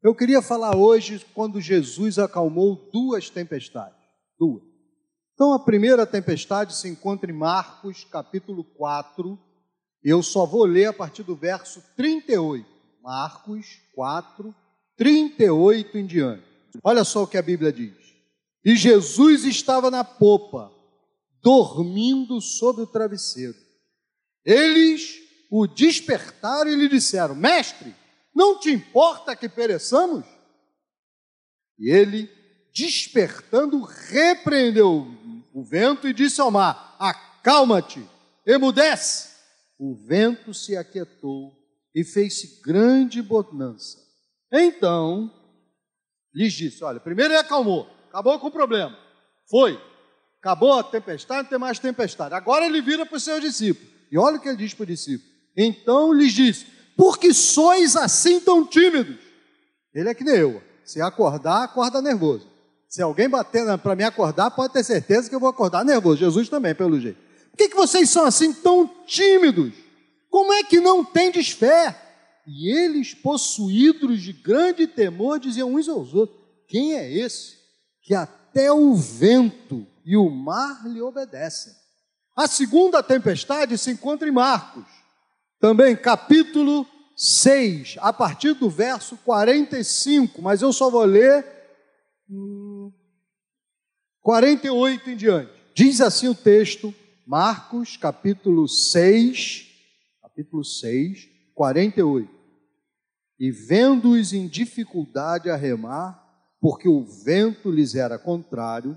Eu queria falar hoje quando Jesus acalmou duas tempestades. Duas. Então, a primeira tempestade se encontra em Marcos, capítulo 4. Eu só vou ler a partir do verso 38. Marcos 4, 38 em diante. Olha só o que a Bíblia diz. E Jesus estava na popa, dormindo sobre o travesseiro. Eles o despertaram e lhe disseram: Mestre, não te importa que pereçamos? E ele, despertando, repreendeu o vento e disse ao mar: Acalma-te, emudece. O vento se aquietou e fez-se grande bonança. Então, lhes disse: Olha, primeiro ele acalmou, acabou com o problema. Foi, acabou a tempestade, não tem mais tempestade. Agora ele vira para os seus discípulos. E olha o que ele diz para os discípulos. Então lhes disse: Por que sois assim tão tímidos? Ele é que nem eu. Se acordar, acorda nervoso. Se alguém bater para me acordar, pode ter certeza que eu vou acordar nervoso. Jesus também, pelo jeito. Por que, que vocês são assim tão tímidos? Como é que não tendes fé? E eles, possuídos de grande temor, diziam uns aos outros: Quem é esse que até o vento e o mar lhe obedecem? A segunda tempestade se encontra em Marcos, também capítulo 6, a partir do verso 45, mas eu só vou ler 48 em diante. Diz assim o texto, Marcos, capítulo 6, capítulo 6, 48. E vendo-os em dificuldade a remar, porque o vento lhes era contrário,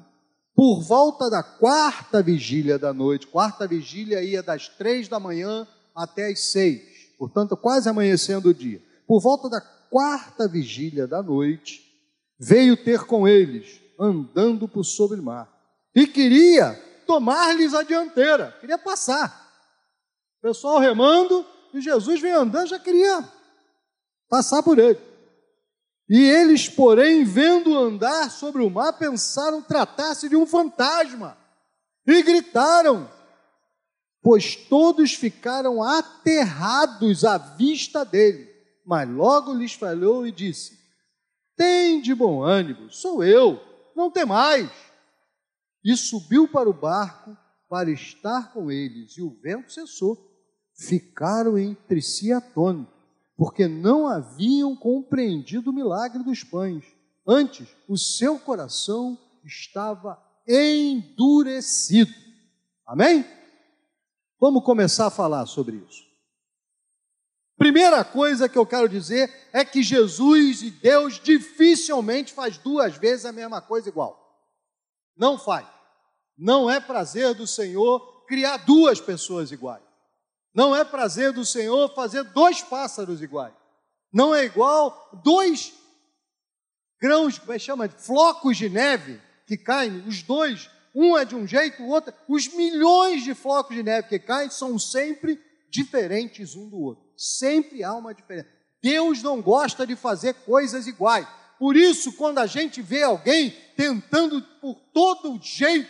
por volta da quarta vigília da noite, quarta vigília ia das três da manhã até as seis, portanto, quase amanhecendo o dia. Por volta da quarta vigília da noite, veio ter com eles, andando por sobre o mar, e queria tomar-lhes a dianteira, queria passar. O pessoal remando, e Jesus vem andando, já queria passar por ele. E eles, porém, vendo andar sobre o mar, pensaram tratar-se de um fantasma e gritaram, pois todos ficaram aterrados à vista dele. Mas logo lhes falou e disse: Tem de bom ânimo, sou eu, não tem mais. E subiu para o barco para estar com eles, e o vento cessou. Ficaram entre si atônitos porque não haviam compreendido o milagre dos pães. Antes, o seu coração estava endurecido. Amém? Vamos começar a falar sobre isso. Primeira coisa que eu quero dizer é que Jesus e Deus dificilmente faz duas vezes a mesma coisa igual. Não faz. Não é prazer do Senhor criar duas pessoas iguais. Não é prazer do Senhor fazer dois pássaros iguais. Não é igual dois grãos, como é chama? Flocos de neve que caem, os dois, um é de um jeito, o outro. Os milhões de flocos de neve que caem são sempre diferentes um do outro. Sempre há uma diferença. Deus não gosta de fazer coisas iguais. Por isso, quando a gente vê alguém tentando por todo jeito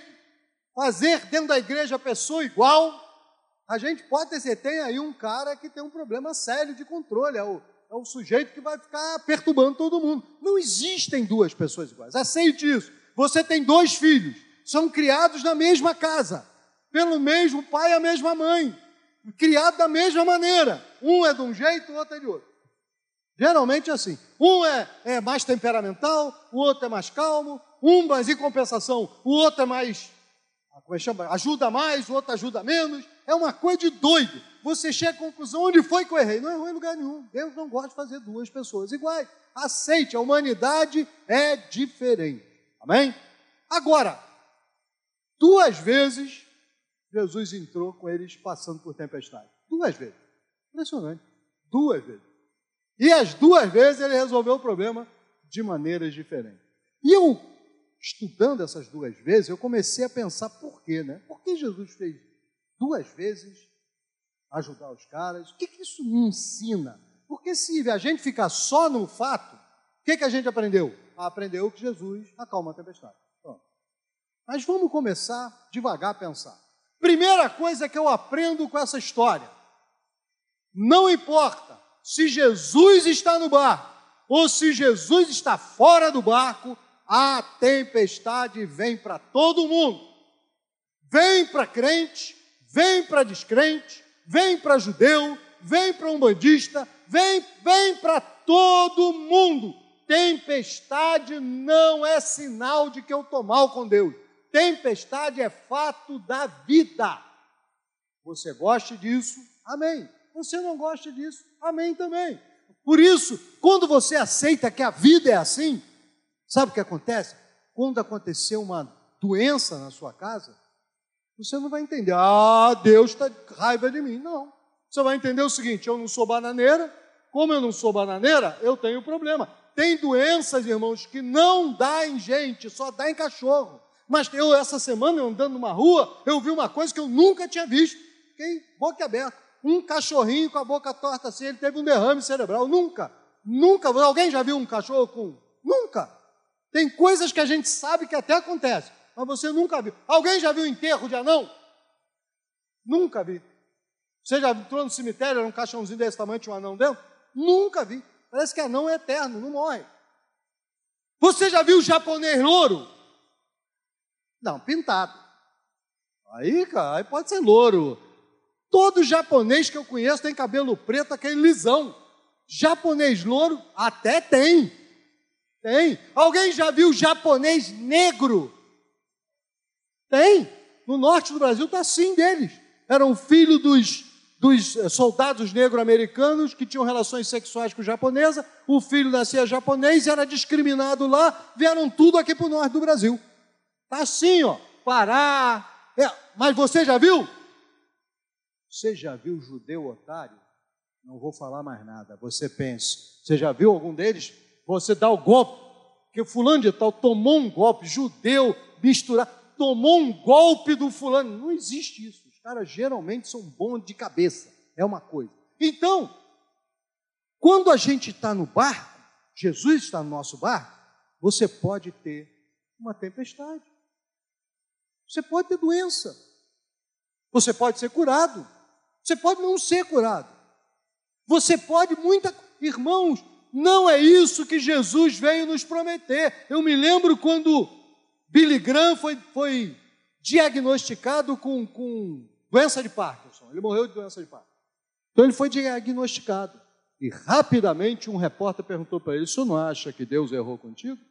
fazer dentro da igreja a pessoa igual, a gente pode ter certeza, tem aí um cara que tem um problema sério de controle, é o, é o sujeito que vai ficar perturbando todo mundo. Não existem duas pessoas iguais, aceite isso. Você tem dois filhos, são criados na mesma casa, pelo mesmo pai e a mesma mãe, criados da mesma maneira. Um é de um jeito, o outro é de outro. Geralmente é assim. Um é, é mais temperamental, o outro é mais calmo, um, mas em compensação, o outro é mais como é chama? ajuda mais, o outro ajuda menos. É uma coisa de doido. Você chega à conclusão, onde foi que eu errei? Não errou em lugar nenhum. Deus não gosta de fazer duas pessoas iguais. Aceite, a humanidade é diferente. Amém? Agora, duas vezes Jesus entrou com eles passando por tempestade. Duas vezes. Impressionante. Duas vezes. E as duas vezes ele resolveu o problema de maneiras diferentes. E eu estudando essas duas vezes, eu comecei a pensar por quê, né? Por que Jesus fez duas vezes ajudar os caras? O que, que isso me ensina? Porque se a gente ficar só no fato, o que, que a gente aprendeu? Aprendeu que Jesus acalma a tempestade. Mas vamos começar devagar a pensar. Primeira coisa que eu aprendo com essa história: não importa se Jesus está no bar ou se Jesus está fora do barco, a tempestade vem para todo mundo. Vem para crente, vem para descrente, vem para judeu, vem para umbandista, vem, vem para todo mundo. Tempestade não é sinal de que eu estou mal com Deus. Tempestade é fato da vida. Você goste disso, amém. Você não gosta disso, amém também. Por isso, quando você aceita que a vida é assim, sabe o que acontece? Quando acontecer uma doença na sua casa, você não vai entender, ah, Deus está raiva de mim. Não. Você vai entender o seguinte: eu não sou bananeira, como eu não sou bananeira, eu tenho problema. Tem doenças, irmãos, que não dá em gente, só dá em cachorro. Mas eu, essa semana, andando numa rua, eu vi uma coisa que eu nunca tinha visto. Fiquei boca aberta. Um cachorrinho com a boca torta assim, ele teve um derrame cerebral. Nunca, nunca. Alguém já viu um cachorro com. Nunca. Tem coisas que a gente sabe que até acontece, mas você nunca viu. Alguém já viu enterro de anão? Nunca vi. Você já entrou no cemitério, era um caixãozinho desse tamanho, tinha um anão dentro? Nunca vi. Parece que anão é eterno, não morre. Você já viu o japonês louro? Não, pintado. Aí, cara, aí pode ser louro. Todo japonês que eu conheço tem cabelo preto, aquele lisão. Japonês louro até tem. Tem. Alguém já viu japonês negro? Tem. No norte do Brasil está assim deles. Eram filho dos dos eh, soldados negro-americanos que tinham relações sexuais com japonesa, o filho nascia japonês, era discriminado lá, vieram tudo aqui para o norte do Brasil. Está assim, ó, Pará. É, mas você já viu? Você já viu judeu otário? Não vou falar mais nada. Você pensa, você já viu algum deles? Você dá o golpe, que fulano de tal tomou um golpe, judeu, misturado, tomou um golpe do fulano. Não existe isso caras geralmente são bons de cabeça, é uma coisa. Então, quando a gente está no barco, Jesus está no nosso barco, você pode ter uma tempestade. Você pode ter doença. Você pode ser curado. Você pode não ser curado. Você pode muita. Irmãos, não é isso que Jesus veio nos prometer. Eu me lembro quando Billy Graham foi, foi diagnosticado com, com doença de Parkinson. Ele morreu de doença de Parkinson. Então ele foi diagnosticado. E rapidamente um repórter perguntou para ele: "Você não acha que Deus errou contigo?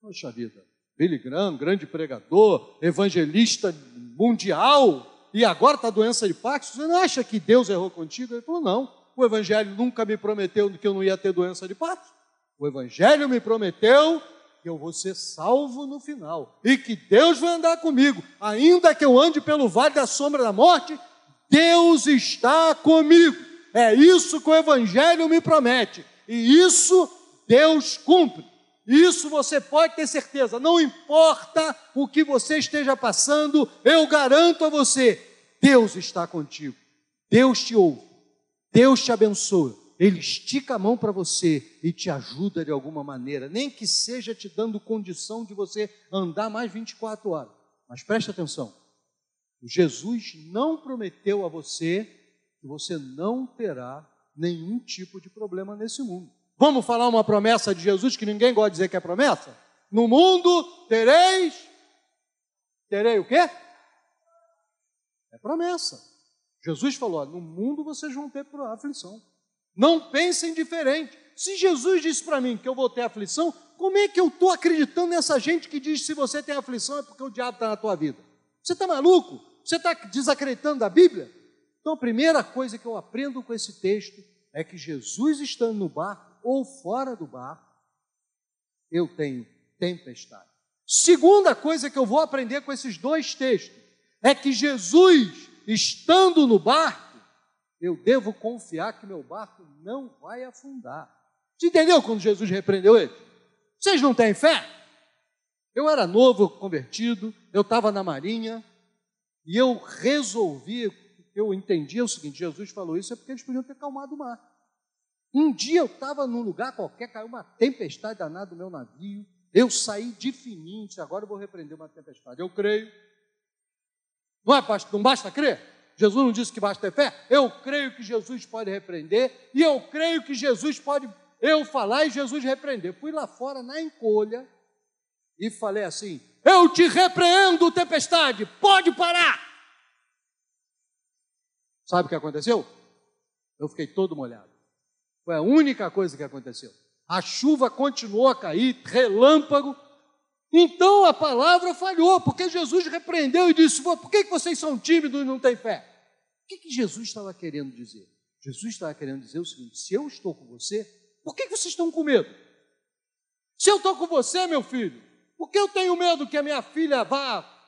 Poxa vida, Billy Graham, grande pregador, evangelista mundial, e agora está doença de Parkinson, você não acha que Deus errou contigo? Ele falou: não, o Evangelho nunca me prometeu que eu não ia ter doença de Parkinson. O Evangelho me prometeu que eu vou ser salvo no final e que Deus vai andar comigo, ainda que eu ande pelo vale da sombra da morte, Deus está comigo. É isso que o Evangelho me promete e isso Deus cumpre. Isso você pode ter certeza, não importa o que você esteja passando, eu garanto a você, Deus está contigo, Deus te ouve, Deus te abençoa. Ele estica a mão para você e te ajuda de alguma maneira, nem que seja te dando condição de você andar mais 24 horas. Mas preste atenção: Jesus não prometeu a você que você não terá nenhum tipo de problema nesse mundo. Vamos falar uma promessa de Jesus que ninguém gosta de dizer que é promessa? No mundo tereis. Terei o quê? É promessa. Jesus falou: no mundo vocês vão ter aflição. Não pensem diferente. Se Jesus disse para mim que eu vou ter aflição, como é que eu estou acreditando nessa gente que diz que se você tem aflição é porque o diabo está na tua vida? Você está maluco? Você está desacreditando da Bíblia? Então a primeira coisa que eu aprendo com esse texto é que Jesus estando no barco ou fora do barco, eu tenho tempestade. Segunda coisa que eu vou aprender com esses dois textos é que Jesus, estando no barco, eu devo confiar que meu barco não vai afundar. Você entendeu quando Jesus repreendeu ele? Vocês não têm fé? Eu era novo, convertido, eu estava na marinha, e eu resolvi, eu entendia o seguinte: Jesus falou isso é porque eles podiam ter calmado o mar. Um dia eu estava num lugar qualquer, caiu uma tempestade danada no meu navio, eu saí de fininho, agora eu vou repreender uma tempestade. Eu creio. Não, é, não basta crer? Jesus não disse que basta ter fé? Eu creio que Jesus pode repreender e eu creio que Jesus pode eu falar e Jesus repreender. Fui lá fora na encolha e falei assim: Eu te repreendo, tempestade, pode parar. Sabe o que aconteceu? Eu fiquei todo molhado. Foi a única coisa que aconteceu. A chuva continuou a cair, relâmpago. Então a palavra falhou, porque Jesus repreendeu e disse: Por que vocês são tímidos e não têm fé? O que Jesus estava querendo dizer? Jesus estava querendo dizer o seguinte: se eu estou com você, por que vocês estão com medo? Se eu estou com você, meu filho, por que eu tenho medo que a minha filha vá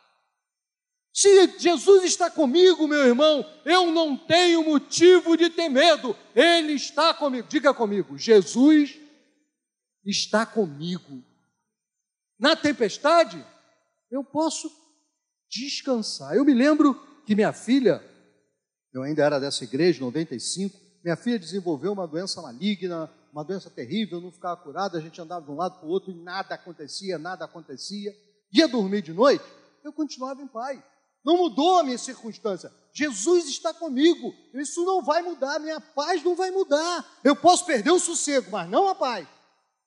se Jesus está comigo, meu irmão, eu não tenho motivo de ter medo. Ele está comigo. Diga comigo, Jesus está comigo. Na tempestade, eu posso descansar. Eu me lembro que minha filha, eu ainda era dessa igreja, 95, minha filha desenvolveu uma doença maligna, uma doença terrível, não ficava curada, a gente andava de um lado para o outro e nada acontecia, nada acontecia. Ia dormir de noite, eu continuava em paz. Não mudou a minha circunstância. Jesus está comigo. Isso não vai mudar, minha paz não vai mudar. Eu posso perder o sossego, mas não a paz.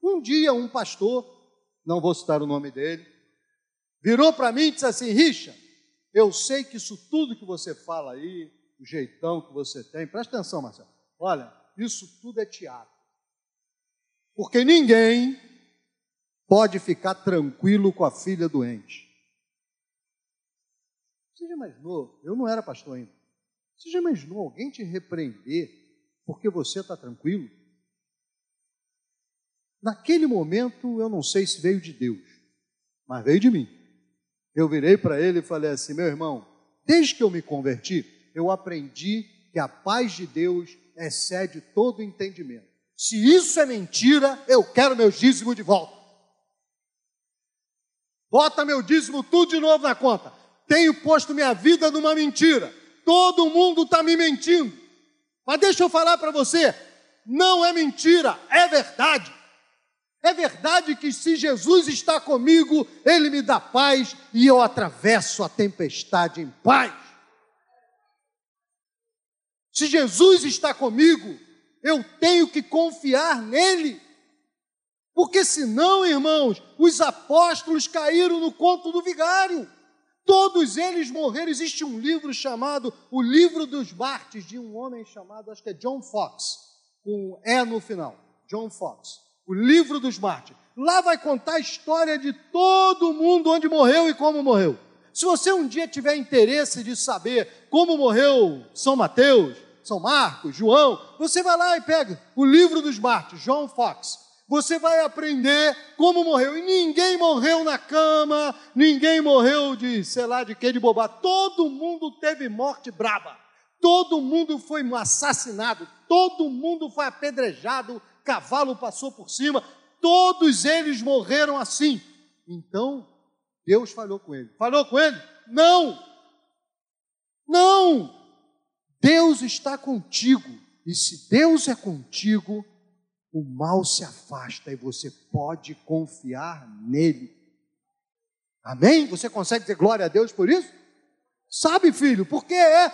Um dia, um pastor, não vou citar o nome dele, virou para mim e disse assim: Richa, eu sei que isso tudo que você fala aí, o jeitão que você tem, presta atenção, Marcelo. Olha, isso tudo é teatro. Porque ninguém pode ficar tranquilo com a filha doente. Imaginou? Eu não era pastor ainda. Você já imaginou alguém te repreender porque você está tranquilo? Naquele momento, eu não sei se veio de Deus, mas veio de mim. Eu virei para ele e falei assim: meu irmão, desde que eu me converti, eu aprendi que a paz de Deus excede todo entendimento. Se isso é mentira, eu quero meu dízimo de volta. Bota meu dízimo tudo de novo na conta tenho posto minha vida numa mentira. Todo mundo está me mentindo. Mas deixa eu falar para você: não é mentira, é verdade. É verdade que se Jesus está comigo, Ele me dá paz e eu atravesso a tempestade em paz. Se Jesus está comigo, eu tenho que confiar nele. Porque senão, irmãos, os apóstolos caíram no conto do vigário. Todos eles morreram. Existe um livro chamado O Livro dos Martes, de um homem chamado, acho que é John Fox, com E no final. John Fox. O Livro dos Martes. Lá vai contar a história de todo mundo onde morreu e como morreu. Se você um dia tiver interesse de saber como morreu São Mateus, São Marcos, João, você vai lá e pega o livro dos Martes, John Fox você vai aprender como morreu. E ninguém morreu na cama, ninguém morreu de, sei lá, de que de bobagem. Todo mundo teve morte braba. Todo mundo foi assassinado, todo mundo foi apedrejado, cavalo passou por cima, todos eles morreram assim. Então, Deus falou com ele. Falou com ele? Não! Não! Deus está contigo. E se Deus é contigo, o mal se afasta e você pode confiar nele. Amém? Você consegue dizer glória a Deus por isso? Sabe, filho, porque é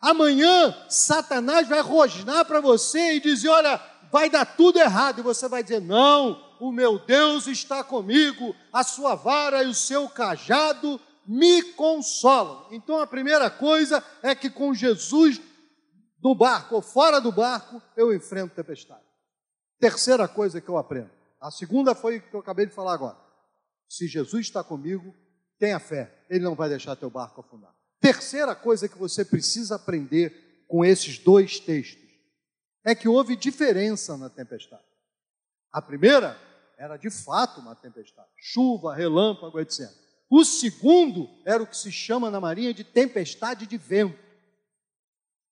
amanhã Satanás vai rosnar para você e dizer: olha, vai dar tudo errado, e você vai dizer: não, o meu Deus está comigo, a sua vara e o seu cajado me consolam. Então a primeira coisa é que com Jesus no barco ou fora do barco, eu enfrento tempestade. Terceira coisa que eu aprendo. A segunda foi que eu acabei de falar agora. Se Jesus está comigo, tenha fé, Ele não vai deixar teu barco afundar. Terceira coisa que você precisa aprender com esses dois textos é que houve diferença na tempestade. A primeira era de fato uma tempestade, chuva, relâmpago, etc. O segundo era o que se chama na marinha de tempestade de vento.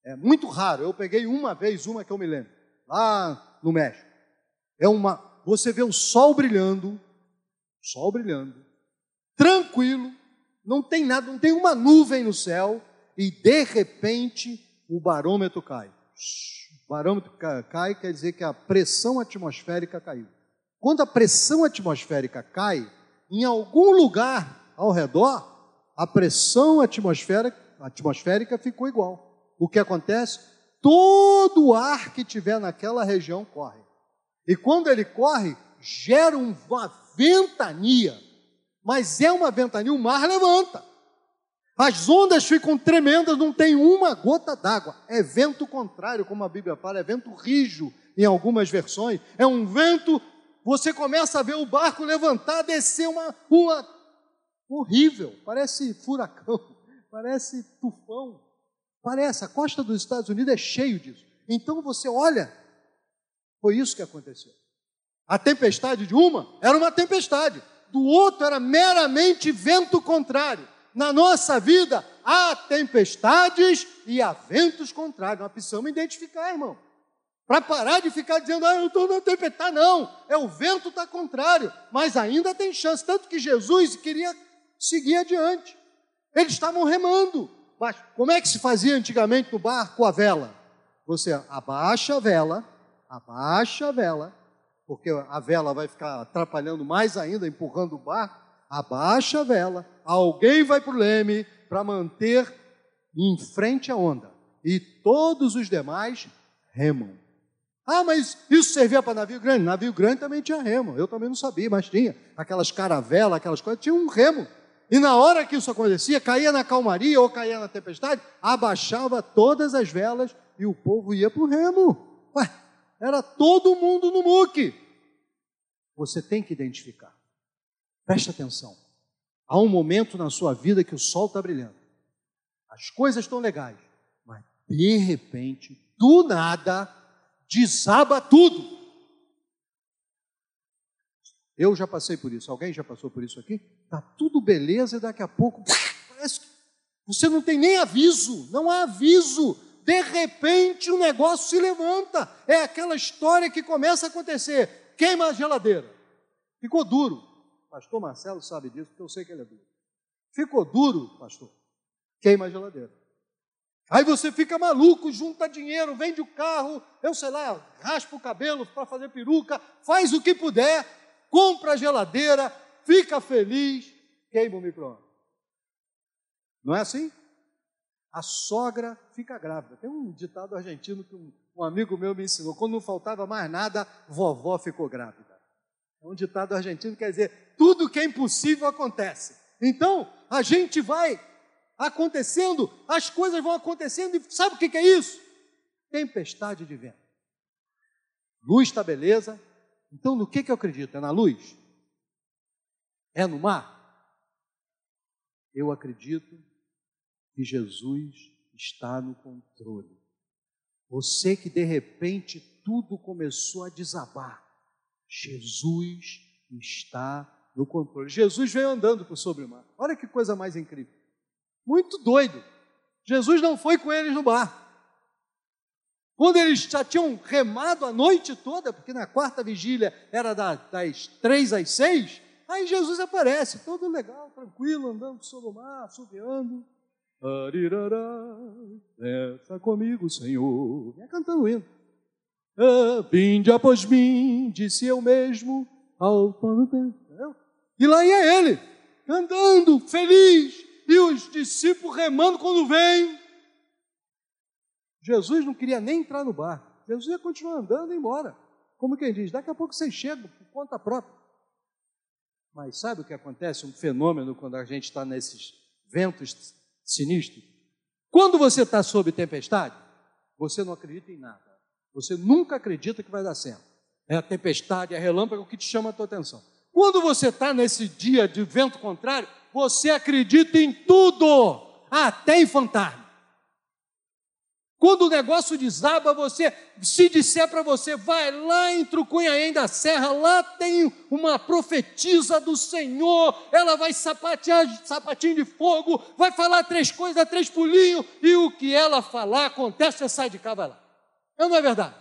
É muito raro, eu peguei uma vez uma que eu me lembro, lá no México. É uma, você vê o sol brilhando, sol brilhando, tranquilo, não tem nada, não tem uma nuvem no céu e de repente o barômetro cai. O barômetro cai quer dizer que a pressão atmosférica caiu. Quando a pressão atmosférica cai, em algum lugar ao redor, a pressão atmosférica, atmosférica ficou igual. o que acontece? Todo o ar que tiver naquela região corre. E quando ele corre, gera uma ventania. Mas é uma ventania, o mar levanta. As ondas ficam tremendas, não tem uma gota d'água. É vento contrário, como a Bíblia fala, é vento rijo em algumas versões. É um vento, você começa a ver o barco levantar, descer uma, uma horrível, parece furacão, parece tufão. Parece, a costa dos Estados Unidos é cheio disso. Então você olha, foi isso que aconteceu. A tempestade de uma era uma tempestade, do outro era meramente vento contrário. Na nossa vida há tempestades e há ventos contrários. Nós precisamos identificar, irmão. Para parar de ficar dizendo, ah, eu estou na tempestade. Não, é o vento está contrário, mas ainda tem chance. Tanto que Jesus queria seguir adiante. Eles estavam remando. Mas como é que se fazia antigamente no barco a vela? Você abaixa a vela, abaixa a vela, porque a vela vai ficar atrapalhando mais ainda, empurrando o barco. Abaixa a vela, alguém vai para o leme para manter em frente a onda. E todos os demais remam. Ah, mas isso servia para navio grande? Navio grande também tinha remo. Eu também não sabia, mas tinha. Aquelas caravelas, aquelas coisas, tinha um remo. E na hora que isso acontecia, caía na calmaria ou caía na tempestade, abaixava todas as velas e o povo ia para o remo. Ué, era todo mundo no muque. Você tem que identificar. Preste atenção. Há um momento na sua vida que o sol está brilhando. As coisas estão legais. Mas, de repente, do nada, desaba tudo. Eu já passei por isso. Alguém já passou por isso aqui? Tá tudo beleza e daqui a pouco parece que você não tem nem aviso, não há aviso. De repente o negócio se levanta. É aquela história que começa a acontecer. Queima a geladeira. Ficou duro. Pastor Marcelo sabe disso, porque eu sei que ele é duro. Ficou duro, pastor. Queima a geladeira. Aí você fica maluco, junta dinheiro, vende o carro, eu sei lá, raspa o cabelo para fazer peruca, faz o que puder, compra a geladeira, fica feliz, queima o micro-ondas. Não é assim? A sogra fica grávida. Tem um ditado argentino que um, um amigo meu me ensinou: quando não faltava mais nada, vovó ficou grávida. É um ditado argentino que quer dizer: tudo que é impossível acontece. Então, a gente vai acontecendo, as coisas vão acontecendo, e sabe o que é isso? Tempestade de vento. Luz está beleza, então, no que, que eu acredito? É na luz? É no mar? Eu acredito que Jesus está no controle. Você que de repente tudo começou a desabar, Jesus está no controle. Jesus veio andando por sobre o mar. Olha que coisa mais incrível. Muito doido. Jesus não foi com eles no bar. Quando eles já tinham remado a noite toda, porque na quarta vigília era das três às seis, aí Jesus aparece, todo legal, tranquilo, andando sobre o mar, assobiando. Desça comigo, Senhor. Vinha cantando hino. Ah, vinde após mim, disse eu mesmo, ao E lá ia ele, andando, feliz, e os discípulos remando quando vem. Jesus não queria nem entrar no bar. Jesus ia continuar andando e ir embora. Como quem diz, daqui a pouco vocês chegam por conta própria. Mas sabe o que acontece? Um fenômeno quando a gente está nesses ventos sinistros. Quando você está sob tempestade, você não acredita em nada. Você nunca acredita que vai dar certo. É a tempestade, é a relâmpago que te chama a tua atenção. Quando você está nesse dia de vento contrário, você acredita em tudo, até em fantasma. Quando o negócio desaba, você, se disser para você, vai lá em Trucunhaém da Serra, lá tem uma profetisa do Senhor, ela vai sapatear sapatinho de fogo, vai falar três coisas, três pulinhos, e o que ela falar acontece, você sai de cá, vai lá. É não é verdade?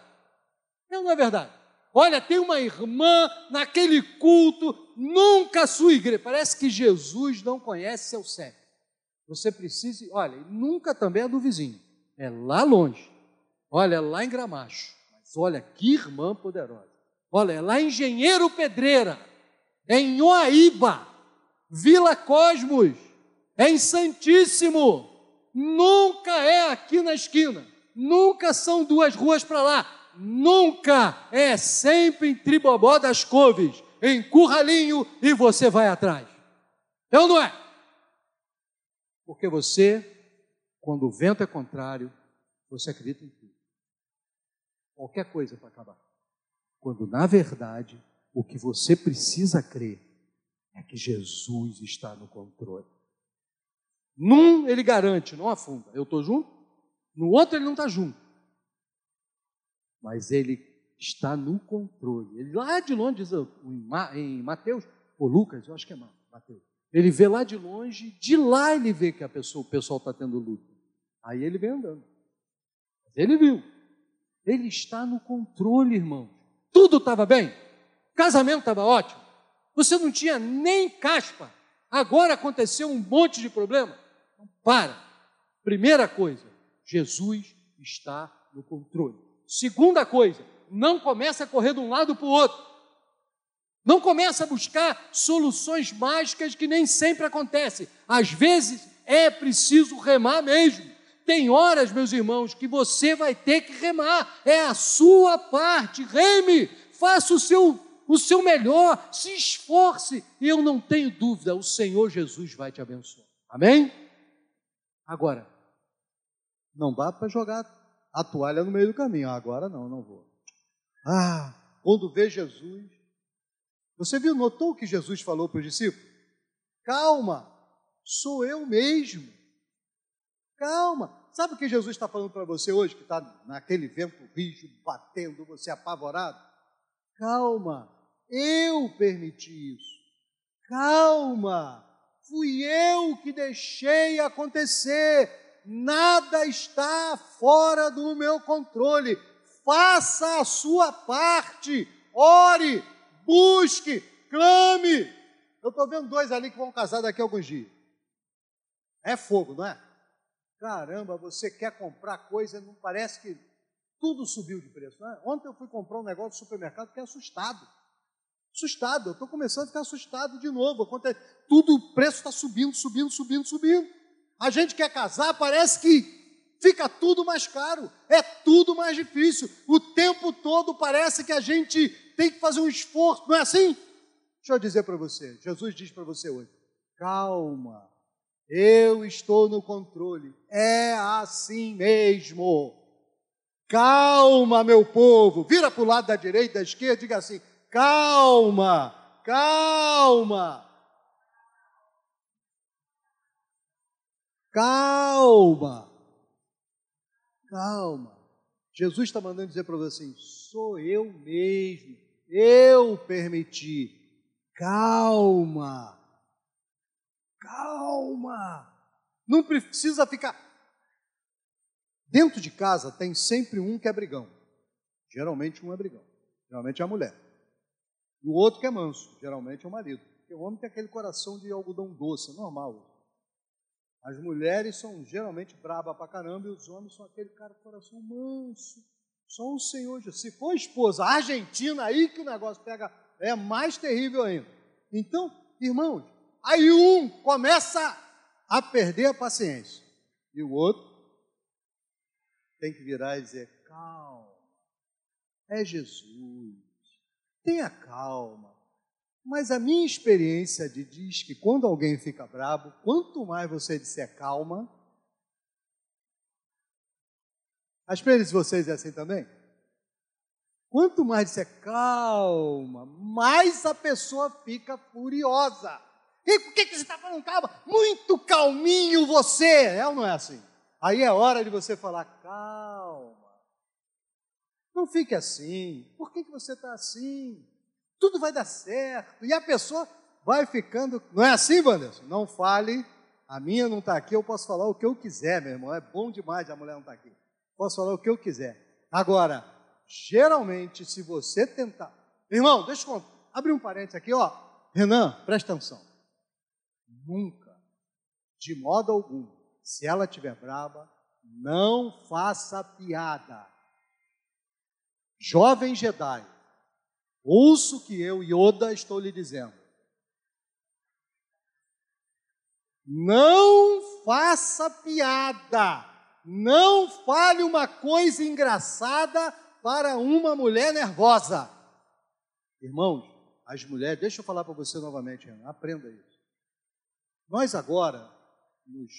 É não é verdade? Olha, tem uma irmã naquele culto, nunca a sua igreja. Parece que Jesus não conhece seu século. Você precisa, olha, nunca também é do vizinho é lá longe. Olha, é lá em Gramacho. Mas olha que irmã poderosa. Olha, é lá em Engenheiro Pedreira. É em Oaíba. Vila Cosmos. É em Santíssimo. nunca é aqui na esquina, nunca são duas ruas para lá, nunca é sempre em Tribobó das Couves, em Curralinho e você vai atrás. É ou não é? Porque você, quando o vento é contrário, você acredita em tudo. Qualquer coisa para acabar. Quando, na verdade, o que você precisa crer é que Jesus está no controle. Num ele garante, não afunda. Eu estou junto. No outro ele não está junto. Mas ele está no controle. Ele lá de longe diz em Mateus, ou Lucas, eu acho que é Mateus. Ele vê lá de longe, de lá ele vê que a pessoa, o pessoal está tendo luta. Aí ele vem andando. Ele viu. Ele está no controle, irmão. Tudo estava bem. Casamento estava ótimo. Você não tinha nem caspa. Agora aconteceu um monte de problema. Então, para. Primeira coisa, Jesus está no controle. Segunda coisa, não começa a correr de um lado para o outro. Não começa a buscar soluções mágicas que nem sempre acontecem. Às vezes é preciso remar mesmo. Tem horas, meus irmãos, que você vai ter que remar. É a sua parte. Reme, faça o seu, o seu melhor, se esforce. E eu não tenho dúvida, o Senhor Jesus vai te abençoar. Amém? Agora, não dá para jogar a toalha no meio do caminho. Agora não, não vou. Ah, quando vê Jesus, você viu, notou o que Jesus falou para os discípulos? Calma, sou eu mesmo. Calma. Sabe o que Jesus está falando para você hoje, que está naquele vento rígido, batendo, você apavorado? Calma, eu permiti isso. Calma, fui eu que deixei acontecer. Nada está fora do meu controle. Faça a sua parte. Ore, busque, clame. Eu estou vendo dois ali que vão casar daqui a alguns dias. É fogo, não é? Caramba, você quer comprar coisa, não parece que tudo subiu de preço. Não é? Ontem eu fui comprar um negócio no supermercado, fiquei assustado. Assustado, eu estou começando a ficar assustado de novo. Acontece, tudo, o preço está subindo, subindo, subindo, subindo. A gente quer casar, parece que fica tudo mais caro, é tudo mais difícil. O tempo todo parece que a gente tem que fazer um esforço, não é assim? Deixa eu dizer para você, Jesus diz para você hoje: calma, eu estou no controle, é assim mesmo. Calma, meu povo, vira para o lado da direita, da esquerda, diga assim: calma, calma. Calma. Calma. Jesus está mandando dizer para você assim: sou eu mesmo, eu permiti. Calma. Calma. Não precisa ficar. Dentro de casa tem sempre um que é brigão. Geralmente um é brigão. Geralmente é a mulher. E o outro que é manso. Geralmente é o marido. Porque o homem tem aquele coração de algodão doce, é normal. As mulheres são geralmente braba pra caramba e os homens são aquele cara com coração manso. Só o Senhor Jesus. Se for esposa argentina, aí que o negócio pega, é mais terrível ainda. Então, irmãos, aí um começa a perder a paciência. E o outro tem que virar e dizer: calma, é Jesus, tenha calma, mas a minha experiência de diz que quando alguém fica bravo, quanto mais você disser calma, a experiência de vocês é assim também? Quanto mais disser calma, mais a pessoa fica furiosa. E por que, que você está falando calma? Muito calminho você, é ou não é assim? Aí é hora de você falar calma. Não fique assim. Por que, que você está assim? tudo vai dar certo. E a pessoa vai ficando. Não é assim, Wanderson? Não fale. A minha não está aqui, eu posso falar o que eu quiser, meu irmão. É bom demais a mulher não estar tá aqui. Posso falar o que eu quiser. Agora, geralmente, se você tentar. Irmão, deixa eu abrir um parênteses aqui, ó. Renan, presta atenção. Nunca, de modo algum, se ela estiver brava, não faça piada. Jovem Jedi, Ouço que eu, Yoda, estou lhe dizendo. Não faça piada. Não fale uma coisa engraçada para uma mulher nervosa. Irmãos, as mulheres, deixa eu falar para você novamente, aprenda isso. Nós agora, nos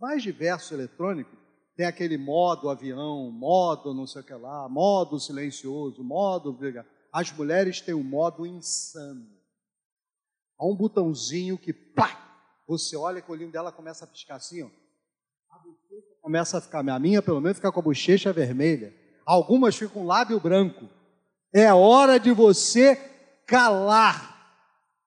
mais diversos eletrônicos, tem aquele modo avião, modo não sei o que lá, modo silencioso, modo. As mulheres têm o um modo insano. Há um botãozinho que, pá, você olha que o olhinho dela começa a piscar assim, ó. A bochecha começa a ficar, a minha pelo menos fica com a bochecha vermelha. Algumas ficam com lábio branco. É hora de você calar.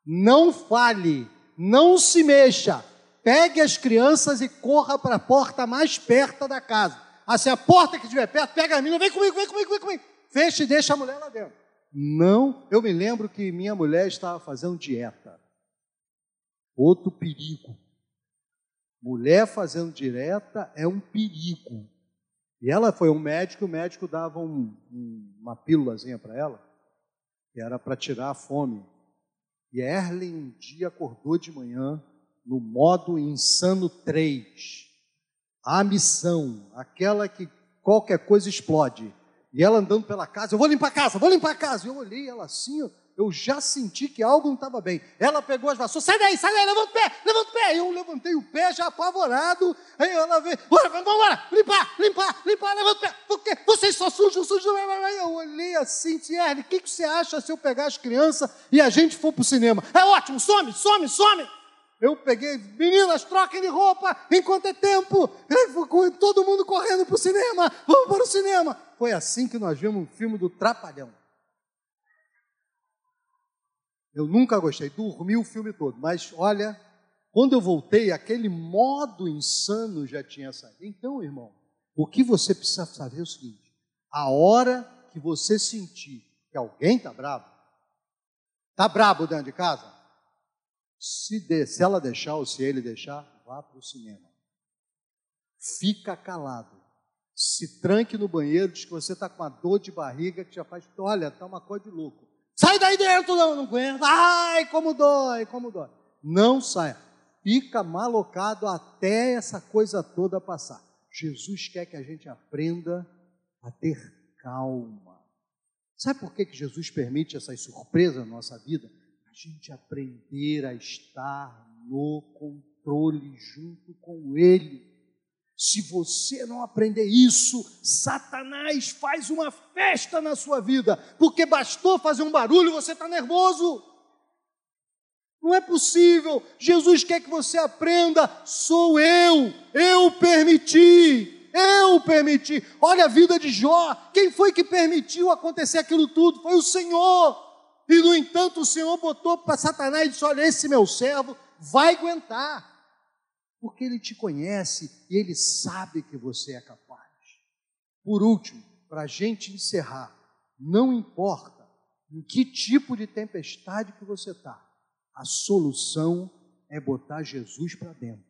Não fale, não se mexa. Pegue as crianças e corra para a porta mais perto da casa. Assim, a porta que estiver perto, pega a menina, vem comigo, vem comigo, vem comigo. Fecha e deixa a mulher lá dentro. Não, eu me lembro que minha mulher estava fazendo dieta. Outro perigo. Mulher fazendo dieta é um perigo. E ela foi um médico, o médico dava um, um, uma pílulazinha para ela, que era para tirar a fome. E Erlen um dia acordou de manhã no modo insano 3. A missão, aquela que qualquer coisa explode. E ela andando pela casa, eu vou limpar a casa, vou limpar a casa. Eu olhei ela assim, eu já senti que algo não estava bem. Ela pegou as vassouras, sai daí, sai daí, levanta o pé, levanta o pé. Eu levantei o pé já apavorado. Aí ela veio, bora, vamos embora, limpar, limpar, limpar, levanta o pé. Porque vocês só sujam, sujam. Eu olhei assim, Thierry, o que, que você acha se eu pegar as crianças e a gente for para o cinema? É ótimo, some, some, some. Eu peguei, meninas, troquem de roupa enquanto é tempo. Todo mundo correndo para o cinema, vamos para o cinema. Foi assim que nós vimos um filme do Trapalhão. Eu nunca gostei, dormi o filme todo, mas olha, quando eu voltei, aquele modo insano já tinha saído. Então, irmão, o que você precisa saber é o seguinte: a hora que você sentir que alguém está bravo, está bravo dentro de casa, se, de, se ela deixar ou se ele deixar, vá para o cinema. Fica calado. Se tranque no banheiro, diz que você está com uma dor de barriga que já faz. Olha, está uma coisa de louco. Sai daí dentro, não, não aguenta. Ai, como dói, como dói. Não saia. Fica malocado até essa coisa toda passar. Jesus quer que a gente aprenda a ter calma. Sabe por que, que Jesus permite essas surpresas na nossa vida? gente aprender a estar no controle junto com Ele. Se você não aprender isso, Satanás faz uma festa na sua vida, porque bastou fazer um barulho, você está nervoso. Não é possível. Jesus quer que você aprenda. Sou eu, eu permiti, eu permiti. Olha a vida de Jó. Quem foi que permitiu acontecer aquilo tudo? Foi o Senhor. E, no entanto, o Senhor botou para Satanás e disse: Olha, esse meu servo vai aguentar, porque ele te conhece e ele sabe que você é capaz. Por último, para a gente encerrar, não importa em que tipo de tempestade que você está, a solução é botar Jesus para dentro.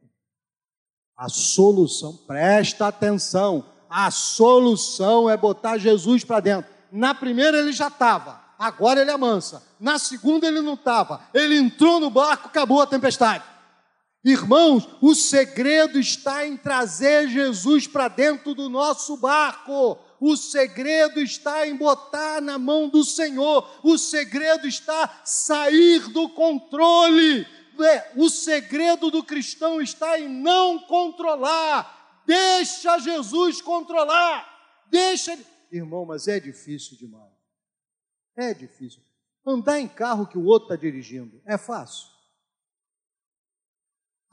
A solução, presta atenção, a solução é botar Jesus para dentro. Na primeira ele já estava, agora ele amansa. Na segunda ele não estava. Ele entrou no barco, acabou a tempestade. Irmãos, o segredo está em trazer Jesus para dentro do nosso barco. O segredo está em botar na mão do Senhor. O segredo está sair do controle. É, o segredo do cristão está em não controlar. Deixa Jesus controlar. Deixa. Irmão, mas é difícil demais. É difícil. Andar em carro que o outro está dirigindo é fácil.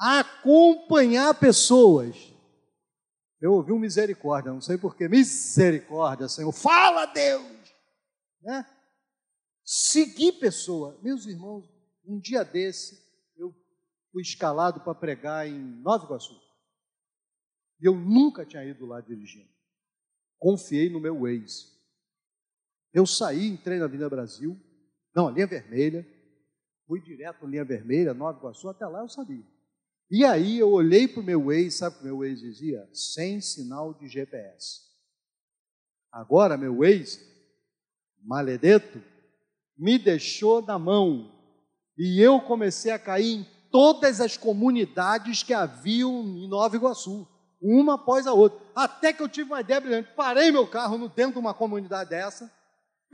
Acompanhar pessoas. Eu ouvi um misericórdia, não sei porquê. Misericórdia, Senhor. Fala, Deus! Né? Seguir pessoa. Meus irmãos, um dia desse, eu fui escalado para pregar em Nova Iguaçu. E eu nunca tinha ido lá dirigindo. Confiei no meu Waze. Eu saí, entrei na Avenida Brasil, não, a linha vermelha, fui direto na linha vermelha, Nova Iguaçu, até lá eu sabia. E aí eu olhei para o meu Waze, sabe o que meu Waze dizia? Sem sinal de GPS. Agora meu Waze, maledeto, me deixou na mão. E eu comecei a cair em todas as comunidades que haviam em Nova Iguaçu, uma após a outra. Até que eu tive uma ideia brilhante. Parei meu carro no dentro de uma comunidade dessa.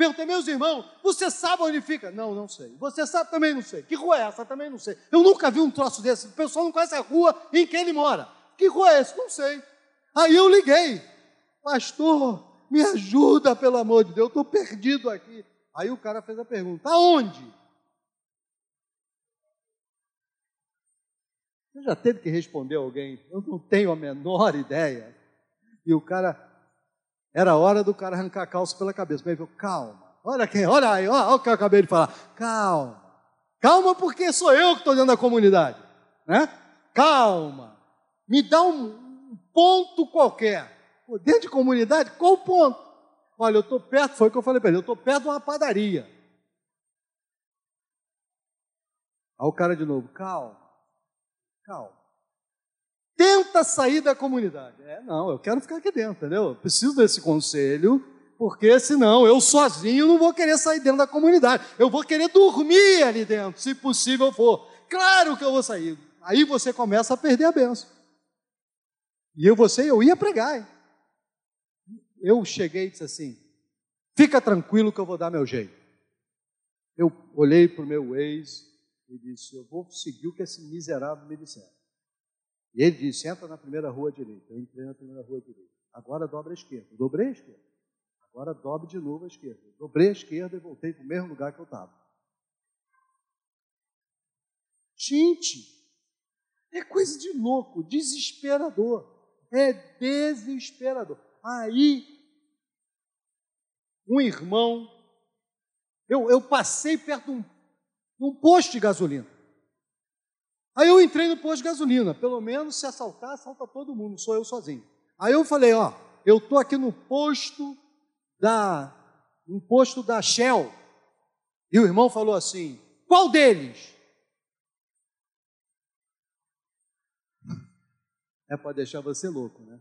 Perguntei, meus irmãos, você sabe onde fica? Não, não sei. Você sabe? Também não sei. Que rua é essa? Também não sei. Eu nunca vi um troço desse. O pessoal não conhece a rua em que ele mora. Que rua é essa? Não sei. Aí eu liguei. Pastor, me ajuda, pelo amor de Deus, eu estou perdido aqui. Aí o cara fez a pergunta: aonde? Você já teve que responder alguém? Eu não tenho a menor ideia. E o cara, era hora do cara arrancar a calça pela cabeça. Mas ele falou, calma, olha quem, olha aí, olha, o que eu acabei de falar. Calma, calma porque sou eu que estou dentro da comunidade. Né? Calma, me dá um ponto qualquer. Dentro de comunidade, qual o ponto? Olha, eu estou perto, foi o que eu falei para ele, eu estou perto de uma padaria. Aí o cara de novo, calma. Calma. Tenta sair da comunidade. É, não, eu quero ficar aqui dentro, entendeu? Eu preciso desse conselho, porque senão eu sozinho não vou querer sair dentro da comunidade. Eu vou querer dormir ali dentro, se possível for. Claro que eu vou sair. Aí você começa a perder a benção. E eu você, eu ia pregar. Hein? Eu cheguei e disse assim: fica tranquilo que eu vou dar meu jeito. Eu olhei para o meu ex, e disse: Eu vou seguir o que esse miserável me disser. E ele disse: Entra na primeira rua direita. Eu entrei na primeira rua direita. Agora dobra a esquerda. dobrei a esquerda. Agora dobre de novo a esquerda. dobrei a esquerda e voltei para o mesmo lugar que eu estava. Gente, é coisa de louco, desesperador. É desesperador. Aí, um irmão, eu, eu passei perto de um num posto de gasolina. Aí eu entrei no posto de gasolina, pelo menos se assaltar, assalta todo mundo, sou eu sozinho. Aí eu falei, ó, eu estou aqui no posto da, no posto da Shell. E o irmão falou assim, qual deles? É para deixar você louco, né?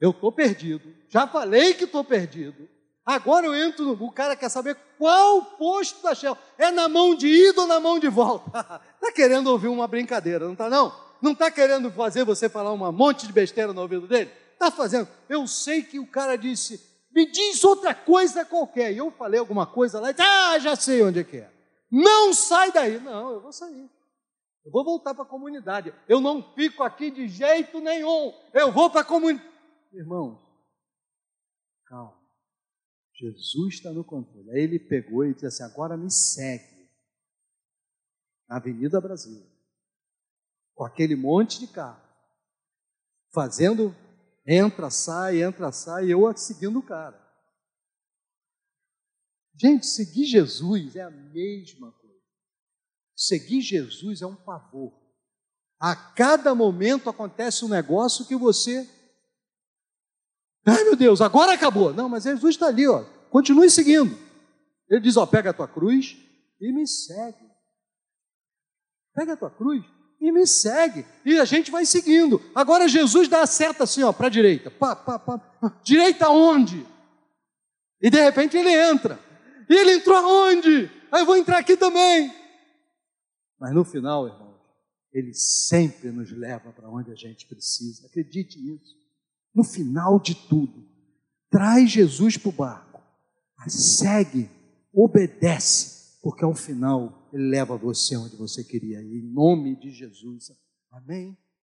Eu estou perdido, já falei que estou perdido. Agora eu entro, no, o cara quer saber qual posto da Shell. É na mão de ida ou na mão de volta? Está querendo ouvir uma brincadeira, não está não? Não está querendo fazer você falar um monte de besteira no ouvido dele? Está fazendo. Eu sei que o cara disse, me diz outra coisa qualquer. E eu falei alguma coisa lá e disse, ah, já sei onde é que é. Não sai daí. Não, eu vou sair. Eu vou voltar para a comunidade. Eu não fico aqui de jeito nenhum. Eu vou para a comunidade. Irmãos, calma. Jesus está no controle. Aí ele pegou e disse assim: agora me segue. Na Avenida Brasil. Com aquele monte de carro. Fazendo, entra, sai, entra, sai, e eu seguindo o cara. Gente, seguir Jesus é a mesma coisa. Seguir Jesus é um pavor. A cada momento acontece um negócio que você Ai meu Deus, agora acabou. Não, mas Jesus está ali, ó. Continue seguindo. Ele diz: ó, pega a tua cruz e me segue. Pega a tua cruz e me segue. E a gente vai seguindo. Agora Jesus dá a seta assim, ó, para a direita. Pá, pá, pá. Direita onde? E de repente ele entra. E ele entrou aonde? Aí eu vou entrar aqui também. Mas no final, irmãos, ele sempre nos leva para onde a gente precisa. Acredite nisso no final de tudo, traz Jesus para o barco, segue, obedece, porque ao final ele leva você onde você queria ir, em nome de Jesus. Amém?